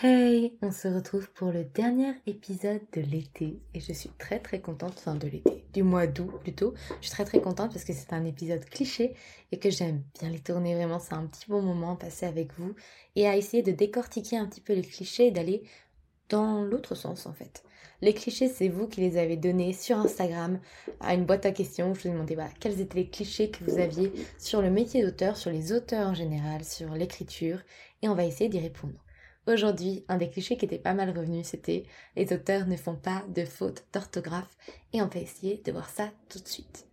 Hey, on se retrouve pour le dernier épisode de l'été et je suis très très contente, enfin de l'été, du mois d'août plutôt. Je suis très très contente parce que c'est un épisode cliché et que j'aime bien les tourner vraiment, c'est un petit bon moment passé avec vous et à essayer de décortiquer un petit peu les clichés et d'aller dans l'autre sens en fait. Les clichés, c'est vous qui les avez donnés sur Instagram à une boîte à questions. Je vous ai demandé quels étaient les clichés que vous aviez sur le métier d'auteur, sur les auteurs en général, sur l'écriture et on va essayer d'y répondre. Aujourd'hui, un des clichés qui était pas mal revenu, c'était les auteurs ne font pas de fautes d'orthographe et on va essayer de voir ça tout de suite.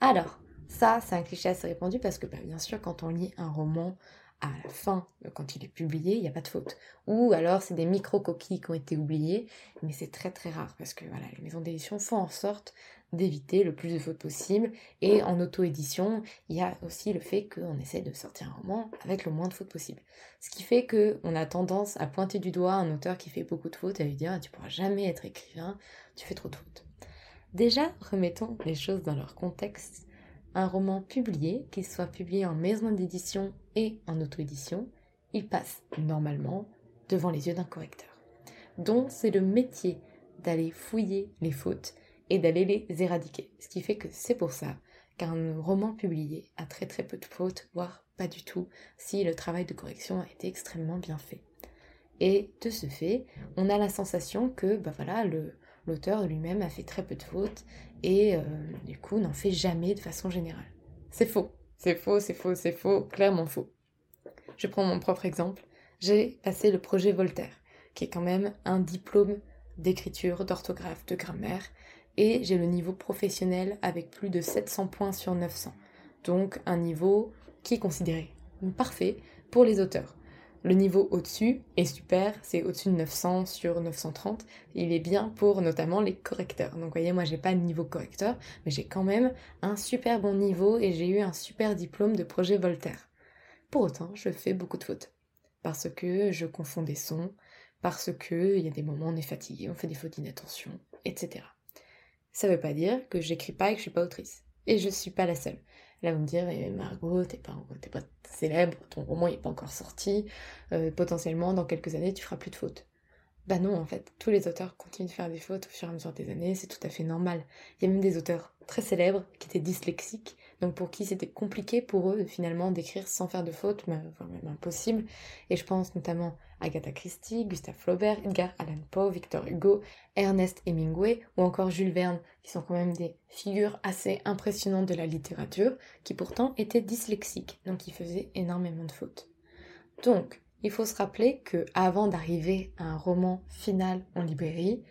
Alors, ça, c'est un cliché assez répandu parce que bah, bien sûr, quand on lit un roman à la fin, quand il est publié, il n'y a pas de faute. Ou alors c'est des micro-coquilles qui ont été oubliées, mais c'est très très rare parce que voilà, les maisons d'édition font en sorte d'éviter le plus de fautes possible. Et en auto-édition, il y a aussi le fait qu'on essaie de sortir un roman avec le moins de fautes possible. Ce qui fait qu'on a tendance à pointer du doigt un auteur qui fait beaucoup de fautes et à lui dire tu pourras jamais être écrivain, tu fais trop de fautes. Déjà, remettons les choses dans leur contexte. Un roman publié, qu'il soit publié en maison d'édition et en auto-édition, il passe normalement devant les yeux d'un correcteur. Donc c'est le métier d'aller fouiller les fautes et d'aller les éradiquer. Ce qui fait que c'est pour ça qu'un roman publié a très très peu de fautes, voire pas du tout, si le travail de correction a été extrêmement bien fait. Et de ce fait, on a la sensation que bah voilà, l'auteur lui-même a fait très peu de fautes et euh, du coup n'en fait jamais de façon générale. C'est faux, c'est faux, c'est faux, c'est faux, clairement faux. Je prends mon propre exemple. J'ai passé le projet Voltaire, qui est quand même un diplôme d'écriture, d'orthographe, de grammaire, et j'ai le niveau professionnel avec plus de 700 points sur 900. Donc un niveau qui est considéré parfait pour les auteurs. Le niveau au-dessus est super, c'est au-dessus de 900 sur 930. Il est bien pour notamment les correcteurs. Donc vous voyez, moi j'ai pas le niveau correcteur, mais j'ai quand même un super bon niveau et j'ai eu un super diplôme de projet Voltaire. Pour autant, je fais beaucoup de fautes. Parce que je confonds des sons, parce que il y a des moments où on est fatigué, on fait des fautes d'inattention, etc. Ça veut pas dire que j'écris pas et que je suis pas autrice. Et je suis pas la seule. Là, vous me direz, Margot, t'es pas, pas célèbre, ton roman n'est pas encore sorti, euh, potentiellement, dans quelques années, tu feras plus de fautes. Bah non, en fait, tous les auteurs continuent de faire des fautes au fur et à mesure des années, c'est tout à fait normal. Il y a même des auteurs très célèbres qui étaient dyslexiques, donc pour qui c'était compliqué pour eux finalement d'écrire sans faire de fautes, même impossible. Et je pense notamment Agatha Christie, Gustave Flaubert, Edgar Allan Poe, Victor Hugo, Ernest Hemingway ou encore Jules Verne, qui sont quand même des figures assez impressionnantes de la littérature, qui pourtant étaient dyslexiques, donc qui faisaient énormément de fautes. Donc, il faut se rappeler que avant d'arriver à un roman final en librairie,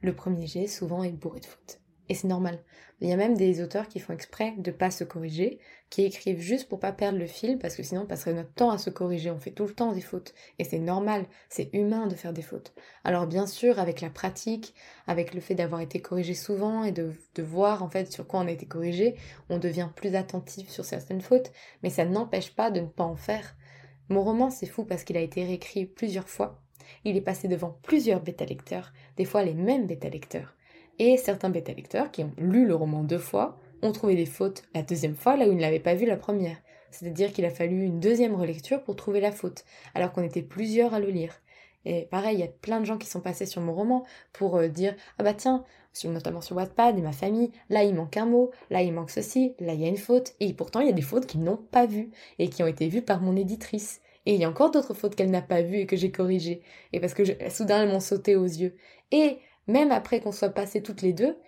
le premier jet souvent est bourré de fautes. Et c'est normal. Il y a même des auteurs qui font exprès de pas se corriger, qui écrivent juste pour pas perdre le fil, parce que sinon on passerait notre temps à se corriger. On fait tout le temps des fautes. Et c'est normal, c'est humain de faire des fautes. Alors bien sûr, avec la pratique, avec le fait d'avoir été corrigé souvent et de, de voir en fait sur quoi on a été corrigé, on devient plus attentif sur certaines fautes, mais ça n'empêche pas de ne pas en faire. Mon roman, c'est fou parce qu'il a été réécrit plusieurs fois. Il est passé devant plusieurs bêta-lecteurs, des fois les mêmes bêta-lecteurs. Et certains bêta-lecteurs qui ont lu le roman deux fois ont trouvé des fautes la deuxième fois là où ils ne l'avaient pas vu la première. C'est-à-dire qu'il a fallu une deuxième relecture pour trouver la faute, alors qu'on était plusieurs à le lire. Et pareil, il y a plein de gens qui sont passés sur mon roman pour euh, dire Ah bah tiens, notamment sur Wattpad et ma famille, là il manque un mot, là il manque ceci, là il y a une faute. Et pourtant il y a des fautes qu'ils n'ont pas vues et qui ont été vues par mon éditrice. Et il y a encore d'autres fautes qu'elle n'a pas vues et que j'ai corrigées. Et parce que soudain elles m'ont sauté aux yeux. Et même après qu'on soit passé toutes les deux,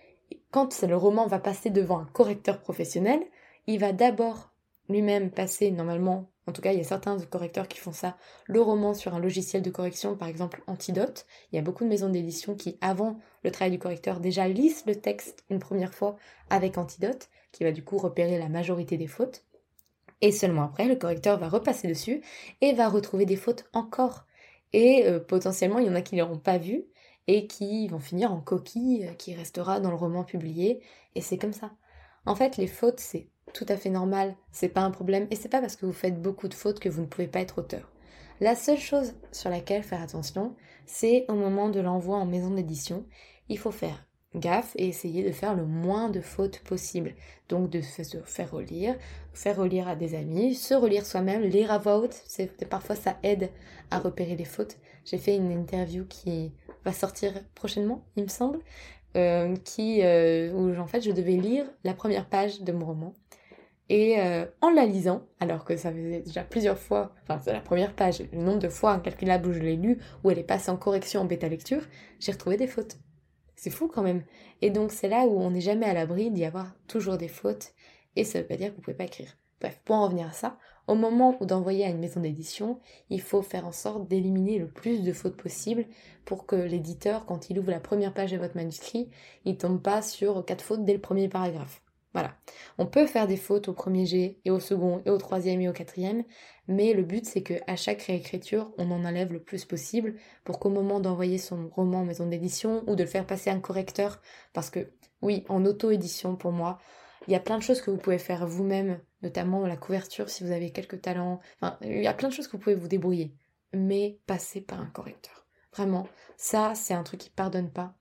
quand le roman va passer devant un correcteur professionnel, il va d'abord lui-même passer normalement, en tout cas il y a certains correcteurs qui font ça, le roman sur un logiciel de correction, par exemple Antidote. Il y a beaucoup de maisons d'édition qui, avant le travail du correcteur, déjà lisent le texte une première fois avec Antidote, qui va du coup repérer la majorité des fautes. Et seulement après, le correcteur va repasser dessus et va retrouver des fautes encore. Et euh, potentiellement, il y en a qui ne l'auront pas vu, et qui vont finir en coquille euh, qui restera dans le roman publié et c'est comme ça. En fait, les fautes, c'est tout à fait normal, c'est pas un problème et c'est pas parce que vous faites beaucoup de fautes que vous ne pouvez pas être auteur. La seule chose sur laquelle faire attention, c'est au moment de l'envoi en maison d'édition, il faut faire gaffe et essayer de faire le moins de fautes possible. Donc de se faire relire, faire relire à des amis, se relire soi-même, lire à voix haute, parfois ça aide à repérer les fautes. J'ai fait une interview qui va sortir prochainement, il me semble, euh, qui, euh, où en fait je devais lire la première page de mon roman. Et euh, en la lisant, alors que ça faisait déjà plusieurs fois, enfin c'est la première page, le nombre de fois incalculable où je l'ai lu, où elle est passée en correction en bêta lecture, j'ai retrouvé des fautes. C'est fou quand même. Et donc c'est là où on n'est jamais à l'abri d'y avoir toujours des fautes, et ça veut pas dire que vous pouvez pas écrire. Bref, pour en revenir à ça, au moment où d'envoyer à une maison d'édition, il faut faire en sorte d'éliminer le plus de fautes possible pour que l'éditeur, quand il ouvre la première page de votre manuscrit, il tombe pas sur quatre fautes dès le premier paragraphe. Voilà. On peut faire des fautes au premier jet et au second et au troisième et au quatrième, mais le but c'est que à chaque réécriture, on en enlève le plus possible pour qu'au moment d'envoyer son roman en maison d'édition ou de le faire passer un correcteur, parce que oui, en auto-édition pour moi, il y a plein de choses que vous pouvez faire vous-même notamment la couverture si vous avez quelques talents. Enfin, il y a plein de choses que vous pouvez vous débrouiller, mais passez par un correcteur. Vraiment, ça, c'est un truc qui pardonne pas,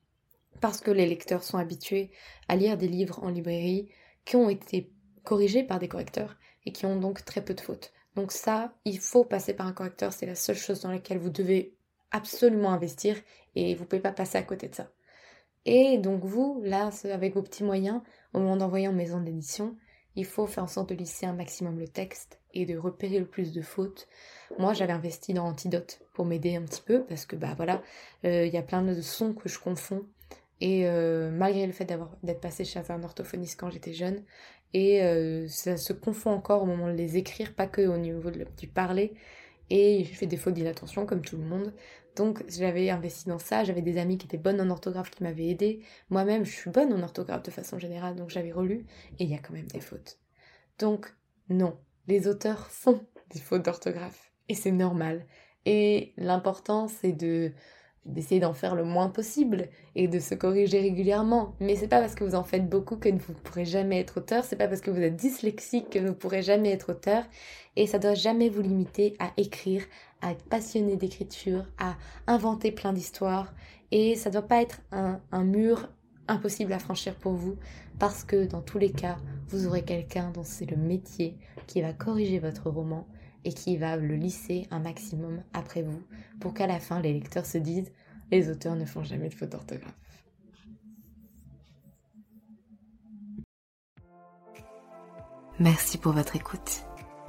parce que les lecteurs sont habitués à lire des livres en librairie qui ont été corrigés par des correcteurs et qui ont donc très peu de fautes. Donc ça, il faut passer par un correcteur, c'est la seule chose dans laquelle vous devez absolument investir et vous pouvez pas passer à côté de ça. Et donc vous, là, avec vos petits moyens, au moment d'envoyer en maison d'édition, il faut faire en sorte de lisser un maximum le texte et de repérer le plus de fautes. Moi, j'avais investi dans Antidote pour m'aider un petit peu parce que bah voilà, euh, il y a plein de sons que je confonds et euh, malgré le fait d'être passé chez un orthophoniste quand j'étais jeune et euh, ça se confond encore au moment de les écrire, pas que au niveau du parler et je fais des fautes d'inattention comme tout le monde. Donc j'avais investi dans ça, j'avais des amis qui étaient bonnes en orthographe qui m'avaient aidé. Moi-même, je suis bonne en orthographe de façon générale, donc j'avais relu et il y a quand même des fautes. Donc non, les auteurs font des fautes d'orthographe et c'est normal. Et l'important c'est de d'essayer d'en faire le moins possible et de se corriger régulièrement. Mais c'est pas parce que vous en faites beaucoup que vous ne pourrez jamais être auteur, c'est pas parce que vous êtes dyslexique que vous ne pourrez jamais être auteur et ça doit jamais vous limiter à écrire, à être passionné d'écriture, à inventer plein d'histoires et ça doit pas être un, un mur impossible à franchir pour vous parce que dans tous les cas, vous aurez quelqu'un dont c'est le métier qui va corriger votre roman et qui va le lisser un maximum après vous pour qu'à la fin les lecteurs se disent les auteurs ne font jamais de faute d'orthographe. Merci pour votre écoute.